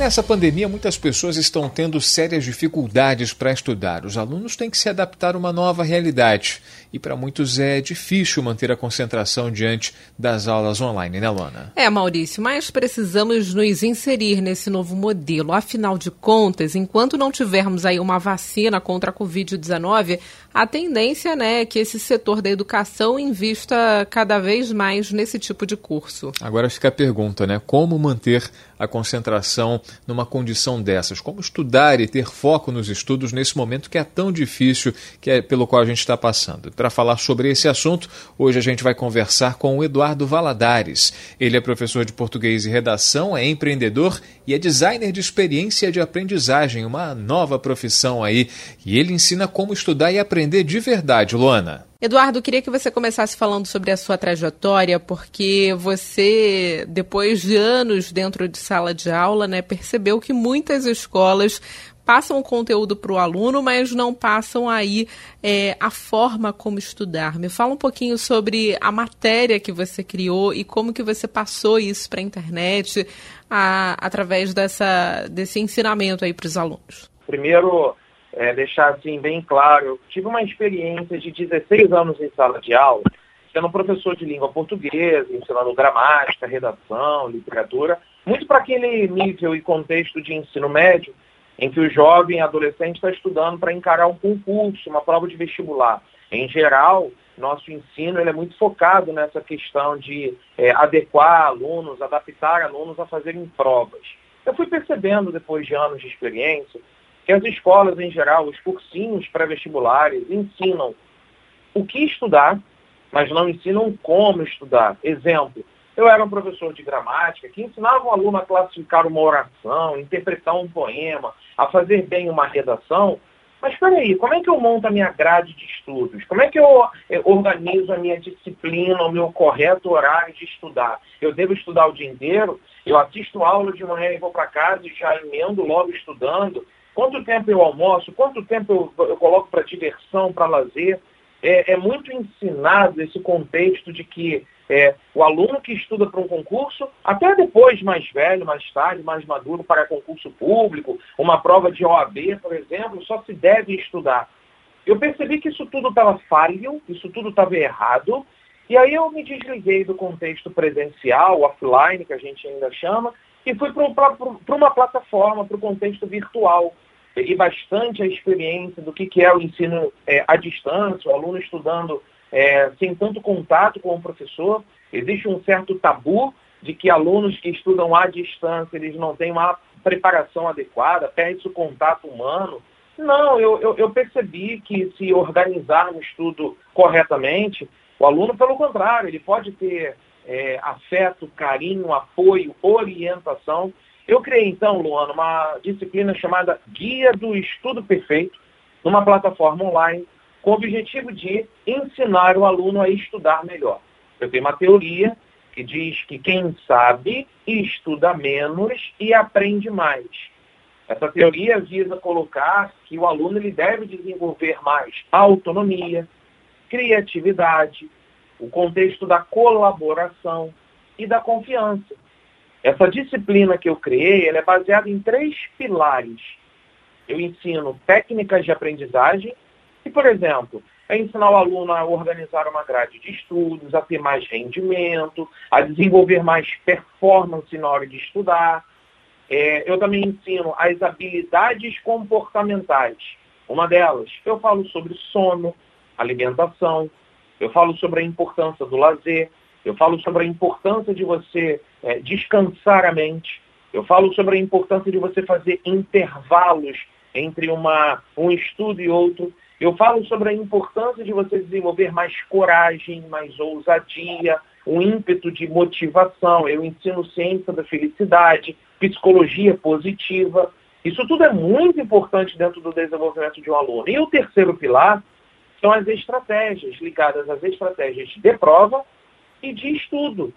Nessa pandemia, muitas pessoas estão tendo sérias dificuldades para estudar. Os alunos têm que se adaptar a uma nova realidade. E para muitos é difícil manter a concentração diante das aulas online, né, Luana? É, Maurício, mas precisamos nos inserir nesse novo modelo. Afinal de contas, enquanto não tivermos aí uma vacina contra a Covid-19, a tendência né, é que esse setor da educação invista cada vez mais nesse tipo de curso. Agora fica a pergunta, né? Como manter a concentração numa condição dessas? Como estudar e ter foco nos estudos nesse momento que é tão difícil, que é pelo qual a gente está passando? Para falar sobre esse assunto, hoje a gente vai conversar com o Eduardo Valadares. Ele é professor de português e redação, é empreendedor e é designer de experiência de aprendizagem, uma nova profissão aí. E ele ensina como estudar e aprender de verdade, Luana. Eduardo, queria que você começasse falando sobre a sua trajetória, porque você, depois de anos dentro de sala de aula, né, percebeu que muitas escolas passam o conteúdo para o aluno, mas não passam aí é, a forma como estudar. Me fala um pouquinho sobre a matéria que você criou e como que você passou isso para a internet a, através dessa, desse ensinamento aí para os alunos. Primeiro, é, deixar assim bem claro, eu tive uma experiência de 16 anos em sala de aula, sendo professor de língua portuguesa, ensinando gramática, redação, literatura, muito para aquele nível e contexto de ensino médio, em que o jovem adolescente está estudando para encarar um concurso, uma prova de vestibular. Em geral, nosso ensino ele é muito focado nessa questão de é, adequar alunos, adaptar alunos a fazerem provas. Eu fui percebendo, depois de anos de experiência, que as escolas, em geral, os cursinhos pré-vestibulares, ensinam o que estudar, mas não ensinam como estudar. Exemplo, eu era um professor de gramática que ensinava o aluno a classificar uma oração, interpretar um poema, a fazer bem uma redação. Mas espera aí, como é que eu monto a minha grade de estudos? Como é que eu eh, organizo a minha disciplina, o meu correto horário de estudar? Eu devo estudar o dia inteiro? Eu assisto aula de manhã e vou para casa e já emendo logo estudando? Quanto tempo eu almoço? Quanto tempo eu, eu coloco para diversão, para lazer? É, é, muito ensinado esse contexto de que é, o aluno que estuda para um concurso, até depois mais velho, mais tarde, mais maduro para concurso público, uma prova de OAB, por exemplo, só se deve estudar. Eu percebi que isso tudo estava falho, isso tudo estava errado, e aí eu me desliguei do contexto presencial, offline, que a gente ainda chama, e fui para uma plataforma, para o contexto virtual. Peguei bastante a experiência do que, que é o ensino é, à distância, o aluno estudando é, sem tanto contato com o professor. Existe um certo tabu de que alunos que estudam à distância, eles não têm uma preparação adequada, perde o contato humano. Não, eu, eu, eu percebi que se organizarmos tudo corretamente, o aluno, pelo contrário, ele pode ter é, afeto, carinho, apoio, orientação. Eu criei, então, Luana, uma disciplina chamada Guia do Estudo Perfeito, numa plataforma online, com o objetivo de ensinar o aluno a estudar melhor. Eu tenho uma teoria que diz que quem sabe estuda menos e aprende mais. Essa teoria visa colocar que o aluno ele deve desenvolver mais autonomia, criatividade, o contexto da colaboração e da confiança. Essa disciplina que eu criei é baseada em três pilares. Eu ensino técnicas de aprendizagem, por exemplo, é ensinar o aluno a organizar uma grade de estudos, a ter mais rendimento, a desenvolver mais performance na hora de estudar. É, eu também ensino as habilidades comportamentais. Uma delas, eu falo sobre sono, alimentação, eu falo sobre a importância do lazer, eu falo sobre a importância de você é, descansar a mente, eu falo sobre a importância de você fazer intervalos entre uma, um estudo e outro. Eu falo sobre a importância de você desenvolver mais coragem, mais ousadia, um ímpeto de motivação. Eu ensino ciência da felicidade, psicologia positiva. Isso tudo é muito importante dentro do desenvolvimento de um aluno. E o terceiro pilar são as estratégias ligadas às estratégias de prova e de estudo.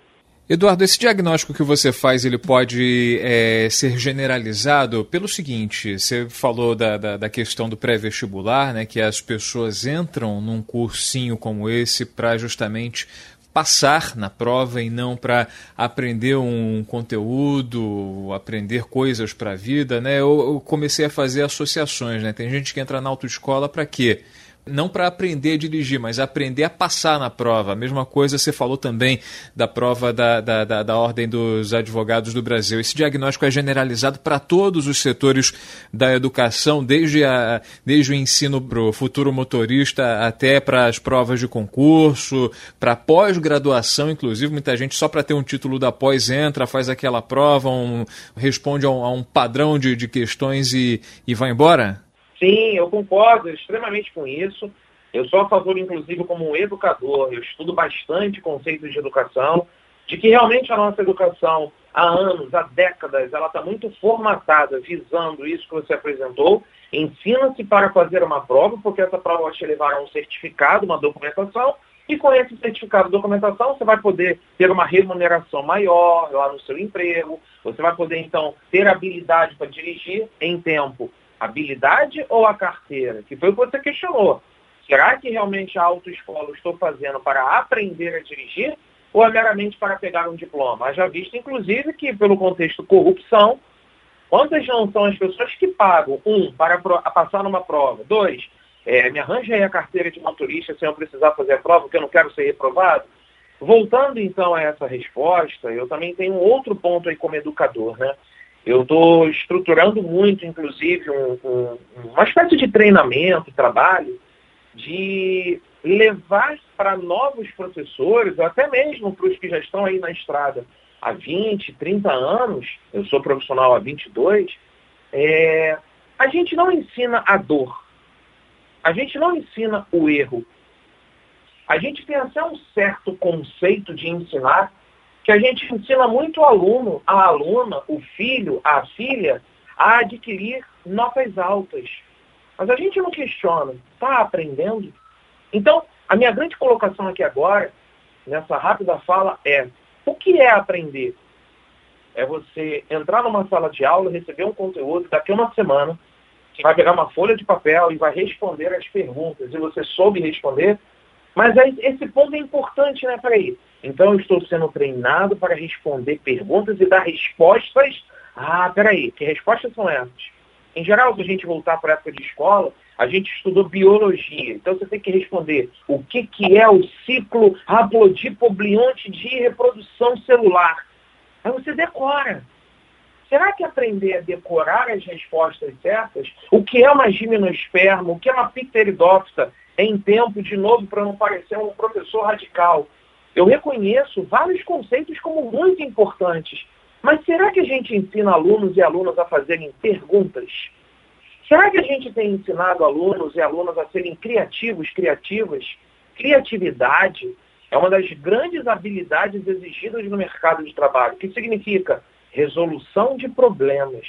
Eduardo, esse diagnóstico que você faz, ele pode é, ser generalizado pelo seguinte, você falou da, da, da questão do pré-vestibular, né, que as pessoas entram num cursinho como esse para justamente passar na prova e não para aprender um conteúdo, aprender coisas para a vida, né? Eu, eu, comecei a fazer associações, né? Tem gente que entra na autoescola para quê? Não para aprender a dirigir, mas aprender a passar na prova. A mesma coisa você falou também da prova da, da, da, da Ordem dos Advogados do Brasil. Esse diagnóstico é generalizado para todos os setores da educação, desde, a, desde o ensino para o futuro motorista até para as provas de concurso, para pós-graduação, inclusive. Muita gente só para ter um título da pós entra, faz aquela prova, um, responde a um, a um padrão de, de questões e, e vai embora? Sim, eu concordo extremamente com isso. Eu sou a favor, inclusive, como um educador, eu estudo bastante conceitos de educação, de que realmente a nossa educação, há anos, há décadas, ela está muito formatada, visando isso que você apresentou. Ensina-se para fazer uma prova, porque essa prova vai te levar a um certificado, uma documentação, e com esse certificado de documentação, você vai poder ter uma remuneração maior lá no seu emprego, você vai poder, então, ter habilidade para dirigir em tempo habilidade ou a carteira? Que foi o que você questionou. Será que realmente a autoescola eu estou fazendo para aprender a dirigir ou é meramente para pegar um diploma? Já visto, inclusive, que pelo contexto corrupção, quantas não são as pessoas que pagam, um, para passar numa prova, dois, é, me arranja aí a carteira de motorista sem eu precisar fazer a prova, porque eu não quero ser reprovado? Voltando então a essa resposta, eu também tenho outro ponto aí como educador, né? Eu estou estruturando muito, inclusive, um, um, uma espécie de treinamento, trabalho, de levar para novos professores, até mesmo para os que já estão aí na estrada há 20, 30 anos, eu sou profissional há 22, é, a gente não ensina a dor, a gente não ensina o erro. A gente tem até um certo conceito de ensinar que a gente ensina muito o aluno, a aluna, o filho, a filha, a adquirir notas altas. Mas a gente não questiona, está aprendendo? Então, a minha grande colocação aqui agora, nessa rápida fala, é o que é aprender? É você entrar numa sala de aula, receber um conteúdo, daqui a uma semana, você vai pegar uma folha de papel e vai responder as perguntas, e você soube responder, mas esse ponto é importante, né? Peraí, então, eu estou sendo treinado para responder perguntas e dar respostas. Ah, peraí, que respostas são essas? Em geral, se a gente voltar para a época de escola, a gente estudou biologia. Então, você tem que responder o que, que é o ciclo haplodipoblionte de reprodução celular. Aí você decora. Será que aprender a decorar as respostas certas, o que é uma gimnosperma, o que é uma pteridóptera, em tempo, de novo, para não parecer um professor radical, eu reconheço vários conceitos como muito importantes, mas será que a gente ensina alunos e alunas a fazerem perguntas? Será que a gente tem ensinado alunos e alunas a serem criativos, criativas? Criatividade é uma das grandes habilidades exigidas no mercado de trabalho, que significa resolução de problemas.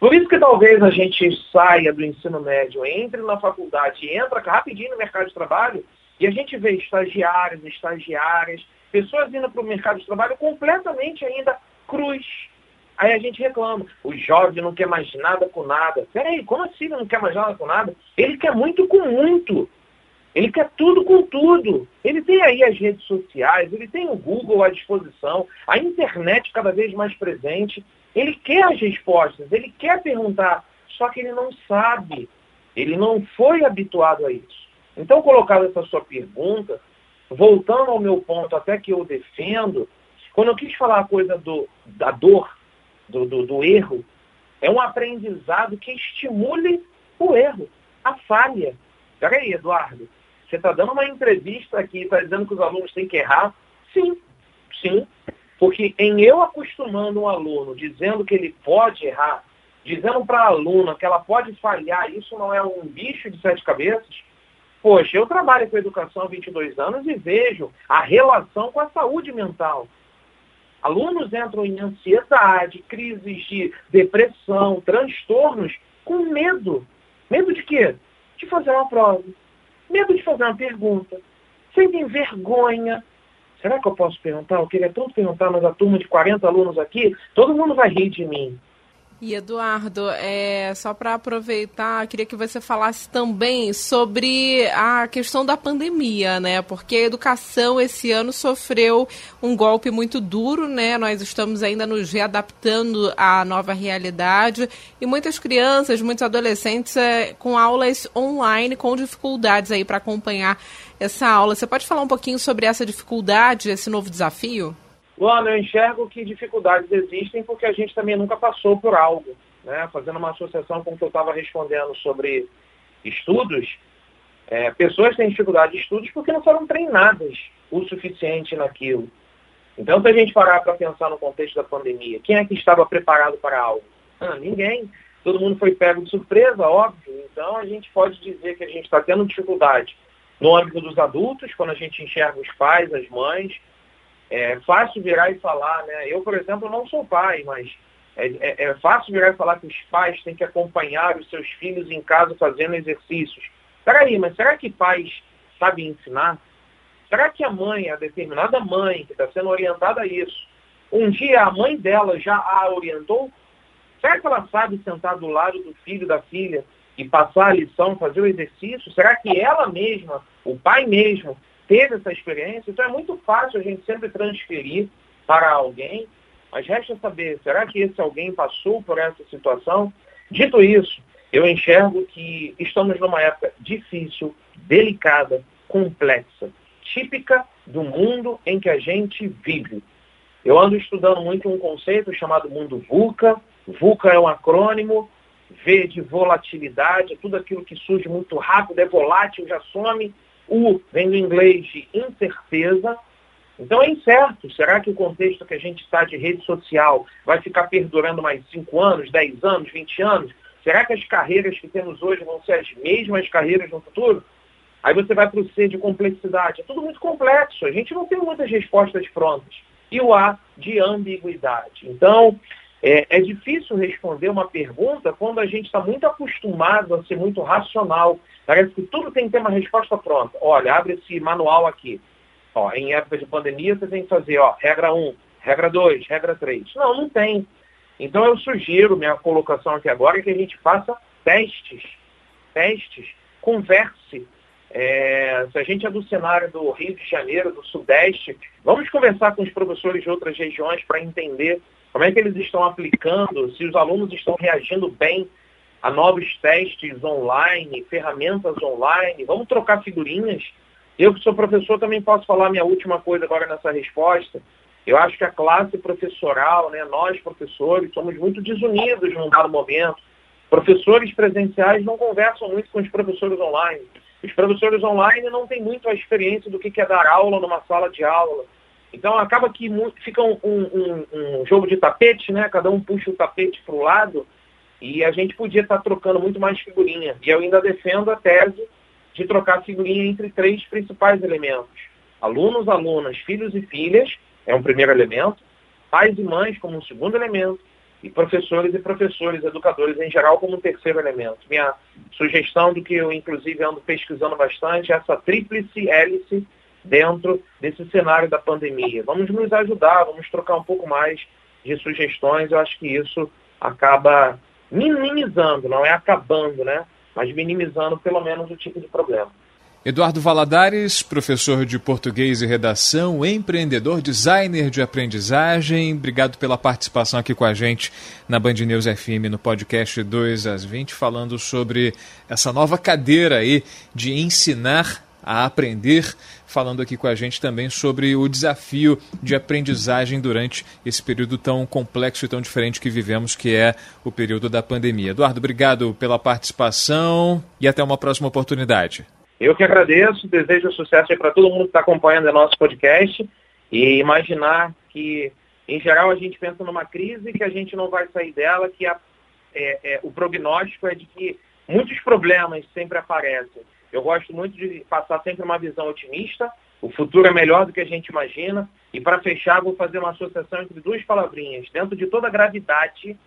Por isso que talvez a gente saia do ensino médio, entre na faculdade e entra rapidinho no mercado de trabalho e a gente vê estagiários, estagiárias, pessoas indo para o mercado de trabalho completamente ainda cruz. Aí a gente reclama, o jovem não quer mais nada com nada. Peraí, como assim ele não quer mais nada com nada? Ele quer muito com muito. Ele quer tudo com tudo. Ele tem aí as redes sociais, ele tem o Google à disposição, a internet cada vez mais presente. Ele quer as respostas, ele quer perguntar, só que ele não sabe. Ele não foi habituado a isso. Então, colocada essa sua pergunta, voltando ao meu ponto até que eu defendo, quando eu quis falar a coisa do, da dor, do, do, do erro, é um aprendizado que estimule o erro, a falha. Peraí, Eduardo, você está dando uma entrevista aqui, está dizendo que os alunos têm que errar? Sim, sim. Porque em eu acostumando um aluno dizendo que ele pode errar, dizendo para a aluna que ela pode falhar, isso não é um bicho de sete cabeças, Poxa, eu trabalho com educação há 22 anos e vejo a relação com a saúde mental. Alunos entram em ansiedade, crises de depressão, transtornos, com medo. Medo de quê? De fazer uma prova. Medo de fazer uma pergunta. Sentem vergonha. Será que eu posso perguntar? Eu queria tanto perguntar, mas a turma de 40 alunos aqui, todo mundo vai rir de mim. E Eduardo, é, só para aproveitar, queria que você falasse também sobre a questão da pandemia, né? Porque a educação esse ano sofreu um golpe muito duro, né? Nós estamos ainda nos readaptando à nova realidade e muitas crianças, muitos adolescentes é, com aulas online, com dificuldades aí para acompanhar essa aula. Você pode falar um pouquinho sobre essa dificuldade, esse novo desafio? Luana, eu enxergo que dificuldades existem porque a gente também nunca passou por algo. Né? Fazendo uma associação com o que eu estava respondendo sobre estudos, é, pessoas têm dificuldade de estudos porque não foram treinadas o suficiente naquilo. Então, se a gente parar para pensar no contexto da pandemia, quem é que estava preparado para algo? Ah, ninguém. Todo mundo foi pego de surpresa, óbvio. Então, a gente pode dizer que a gente está tendo dificuldade no âmbito dos adultos, quando a gente enxerga os pais, as mães, é fácil virar e falar, né? Eu, por exemplo, não sou pai, mas é, é, é, fácil virar e falar que os pais têm que acompanhar os seus filhos em casa fazendo exercícios. Peraí, mas será que pais sabem ensinar? Será que a mãe, a determinada mãe que está sendo orientada a isso, um dia a mãe dela já a orientou? Será que ela sabe sentar do lado do filho, da filha e passar a lição, fazer o exercício? Será que ela mesma, o pai mesmo, teve essa experiência, então é muito fácil a gente sempre transferir para alguém, mas resta saber, será que esse alguém passou por essa situação? Dito isso, eu enxergo que estamos numa época difícil, delicada, complexa, típica do mundo em que a gente vive. Eu ando estudando muito um conceito chamado mundo VUCA. VUCA é um acrônimo, V de volatilidade, tudo aquilo que surge muito rápido, é volátil, já some. U vem do inglês de incerteza. Então é incerto. Será que o contexto que a gente está de rede social vai ficar perdurando mais 5 anos, 10 anos, 20 anos? Será que as carreiras que temos hoje vão ser as mesmas carreiras no futuro? Aí você vai para o C de complexidade. É tudo muito complexo. A gente não tem muitas respostas prontas. E o A de ambiguidade. Então, é, é difícil responder uma pergunta quando a gente está muito acostumado a ser muito racional. Parece que tudo tem que ter uma resposta pronta. Olha, abre esse manual aqui. Ó, em época de pandemia, você tem que fazer ó, regra 1, regra 2, regra 3. Não, não tem. Então eu sugiro, minha colocação aqui agora, é que a gente faça testes. Testes. Converse. É, se a gente é do cenário do Rio de Janeiro, do Sudeste, vamos conversar com os professores de outras regiões para entender como é que eles estão aplicando, se os alunos estão reagindo bem a novos testes online, ferramentas online. Vamos trocar figurinhas. Eu que sou professor também posso falar minha última coisa agora nessa resposta. Eu acho que a classe professoral, né, nós professores, somos muito desunidos num dado momento. Professores presenciais não conversam muito com os professores online. Os professores online não têm muito a experiência do que é dar aula numa sala de aula. Então acaba que fica um, um, um, jogo de tapete, né? Cada um puxa o tapete para o lado e a gente podia estar tá trocando muito mais figurinha. E eu ainda defendo a tese de trocar figurinha entre três principais elementos. Alunos, alunas, filhos e filhas é um primeiro elemento, pais e mães como um segundo elemento, e professores e professores, educadores em geral como um terceiro elemento. Minha sugestão do que eu inclusive ando pesquisando bastante é essa tríplice hélice dentro desse cenário da pandemia. Vamos nos ajudar, vamos trocar um pouco mais de sugestões. Eu acho que isso acaba minimizando, não é acabando, né? Mas minimizando pelo menos o tipo de problema. Eduardo Valadares, professor de português e redação, empreendedor, designer de aprendizagem. Obrigado pela participação aqui com a gente na Band News FM no podcast 2 às 20, falando sobre essa nova cadeira aí de ensinar a aprender, falando aqui com a gente também sobre o desafio de aprendizagem durante esse período tão complexo e tão diferente que vivemos, que é o período da pandemia. Eduardo, obrigado pela participação e até uma próxima oportunidade. Eu que agradeço, desejo sucesso para todo mundo que está acompanhando o nosso podcast e imaginar que, em geral, a gente pensa numa crise que a gente não vai sair dela, que a, é, é, o prognóstico é de que muitos problemas sempre aparecem eu gosto muito de passar sempre uma visão otimista, O futuro é melhor do que a gente imagina. E para fechar, vou fazer uma associação entre duas palavrinhas. Dentro de toda gravidade,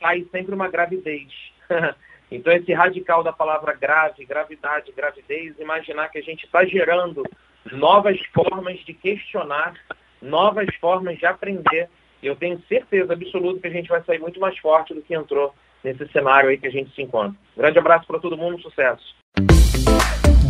sai sempre uma gravidez. então, esse radical da palavra grave, gravidade, gravidez, imaginar que a gente está gerando novas formas de questionar, novas formas de aprender. Eu tenho certeza absoluta que a gente vai sair muito mais forte do que entrou nesse cenário aí que a gente se encontra. Grande abraço para todo mundo, sucesso.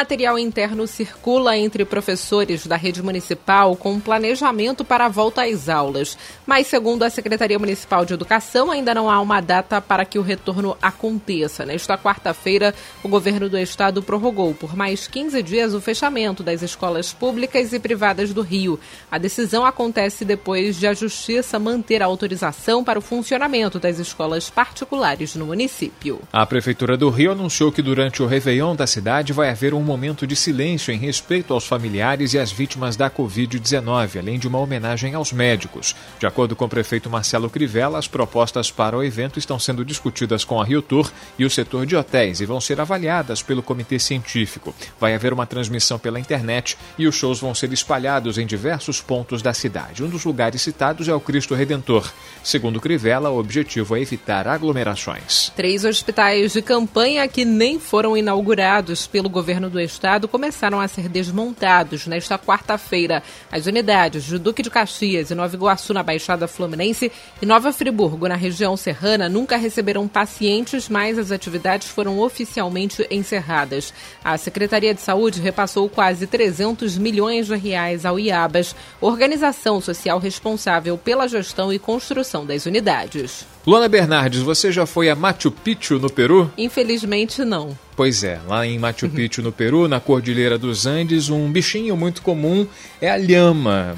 Material interno circula entre professores da rede municipal com planejamento para a volta às aulas. Mas, segundo a Secretaria Municipal de Educação, ainda não há uma data para que o retorno aconteça. Nesta quarta-feira, o governo do estado prorrogou por mais 15 dias o fechamento das escolas públicas e privadas do Rio. A decisão acontece depois de a Justiça manter a autorização para o funcionamento das escolas particulares no município. A Prefeitura do Rio anunciou que durante o Réveillon da cidade vai haver um um momento de silêncio em respeito aos familiares e às vítimas da Covid-19, além de uma homenagem aos médicos. De acordo com o prefeito Marcelo Crivella, as propostas para o evento estão sendo discutidas com a Rio Tour e o setor de hotéis e vão ser avaliadas pelo comitê científico. Vai haver uma transmissão pela internet e os shows vão ser espalhados em diversos pontos da cidade. Um dos lugares citados é o Cristo Redentor. Segundo Crivella, o objetivo é evitar aglomerações. Três hospitais de campanha que nem foram inaugurados pelo governo do estado começaram a ser desmontados nesta quarta-feira. As unidades de Duque de Caxias e Nova Iguaçu, na Baixada Fluminense, e Nova Friburgo, na região serrana, nunca receberam pacientes, mas as atividades foram oficialmente encerradas. A Secretaria de Saúde repassou quase 300 milhões de reais ao IABAS, organização social responsável pela gestão e construção das unidades. Luana Bernardes, você já foi a Machu Picchu, no Peru? Infelizmente, não. Pois é, lá em Machu Picchu, no Peru, na Cordilheira dos Andes, um bichinho muito comum é a lhama.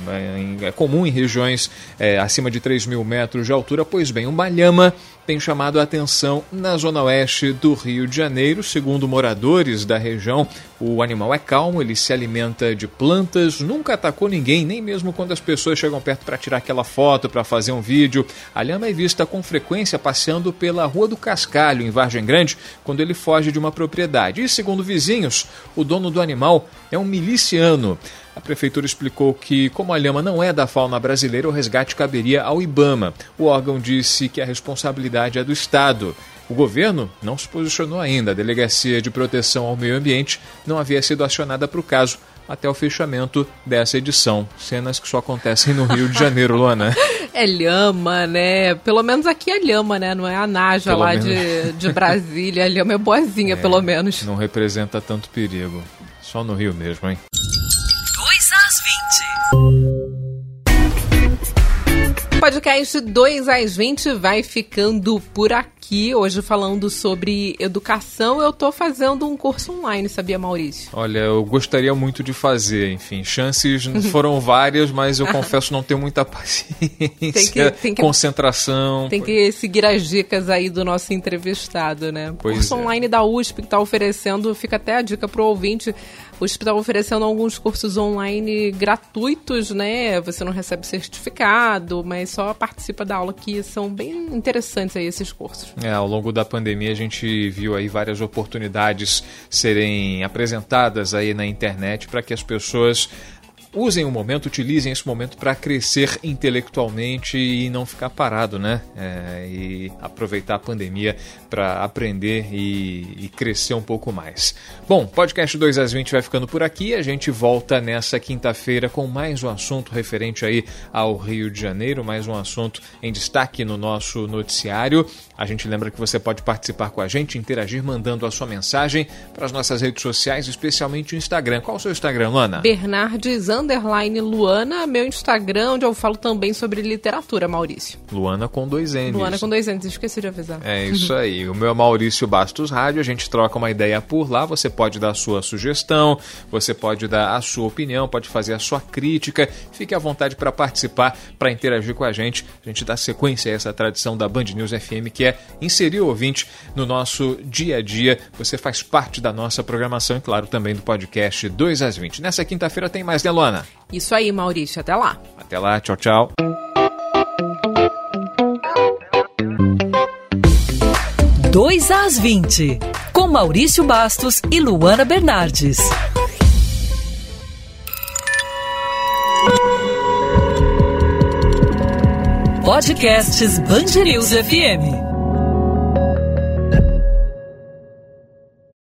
É comum em regiões é, acima de 3 mil metros de altura. Pois bem, uma lhama tem chamado a atenção na zona oeste do Rio de Janeiro. Segundo moradores da região, o animal é calmo, ele se alimenta de plantas, nunca atacou ninguém, nem mesmo quando as pessoas chegam perto para tirar aquela foto, para fazer um vídeo. A lhama é vista com frequência passeando pela Rua do Cascalho, em Vargem Grande, quando ele foge de uma propriedade. E segundo vizinhos, o dono do animal é um miliciano. A prefeitura explicou que, como a lhama não é da fauna brasileira, o resgate caberia ao IBAMA. O órgão disse que a responsabilidade é do Estado. O governo não se posicionou ainda. A Delegacia de Proteção ao Meio Ambiente não havia sido acionada para o caso até o fechamento dessa edição. Cenas que só acontecem no Rio de Janeiro, Luana. É lhama, né? Pelo menos aqui é lhama, né? Não é a Naja pelo lá de, de Brasília. A lhama é boazinha, é, pelo menos. Não representa tanto perigo. Só no Rio mesmo, hein? 2 às 20 podcast 2 às 20 vai ficando por aqui. Hoje falando sobre educação, eu estou fazendo um curso online, sabia, Maurício? Olha, eu gostaria muito de fazer, enfim. Chances foram várias, mas eu confesso não tenho muita paciência, tem que, tem que, concentração. Tem que seguir as dicas aí do nosso entrevistado, né? Pois curso é. online da USP que está oferecendo, fica até a dica para o ouvinte o USP está oferecendo alguns cursos online gratuitos, né? Você não recebe certificado, mas só participa da aula, que são bem interessantes aí esses cursos. É, ao longo da pandemia a gente viu aí várias oportunidades serem apresentadas aí na internet para que as pessoas usem o momento, utilizem esse momento para crescer intelectualmente e não ficar parado, né? É, e aproveitar a pandemia para aprender e, e, crescer um pouco mais. Bom, podcast 2 às 20 vai ficando por aqui. A gente volta nessa quinta-feira com mais um assunto referente aí ao Rio de Janeiro, mais um assunto em destaque no nosso noticiário. A gente lembra que você pode participar com a gente, interagir mandando a sua mensagem para as nossas redes sociais, especialmente o Instagram. Qual o seu Instagram, Luana? Bernardes underline Luana, meu Instagram, onde eu falo também sobre literatura, Maurício. Luana com dois N's. Luana com dois N's, esqueci de avisar. É isso aí. o meu é Maurício Bastos Rádio, a gente troca uma ideia por lá, você pode dar a sua sugestão, você pode dar a sua opinião, pode fazer a sua crítica, fique à vontade para participar, para interagir com a gente. A gente dá sequência a essa tradição da Band News FM, que é inserir o ouvinte no nosso dia a dia. Você faz parte da nossa programação e, claro, também do podcast 2 às 20. Nessa quinta-feira tem mais, né, Luana? Isso aí, Maurício. Até lá. Até lá. Tchau, tchau. 2 às 20, com Maurício Bastos e Luana Bernardes. Podcasts Band News FM.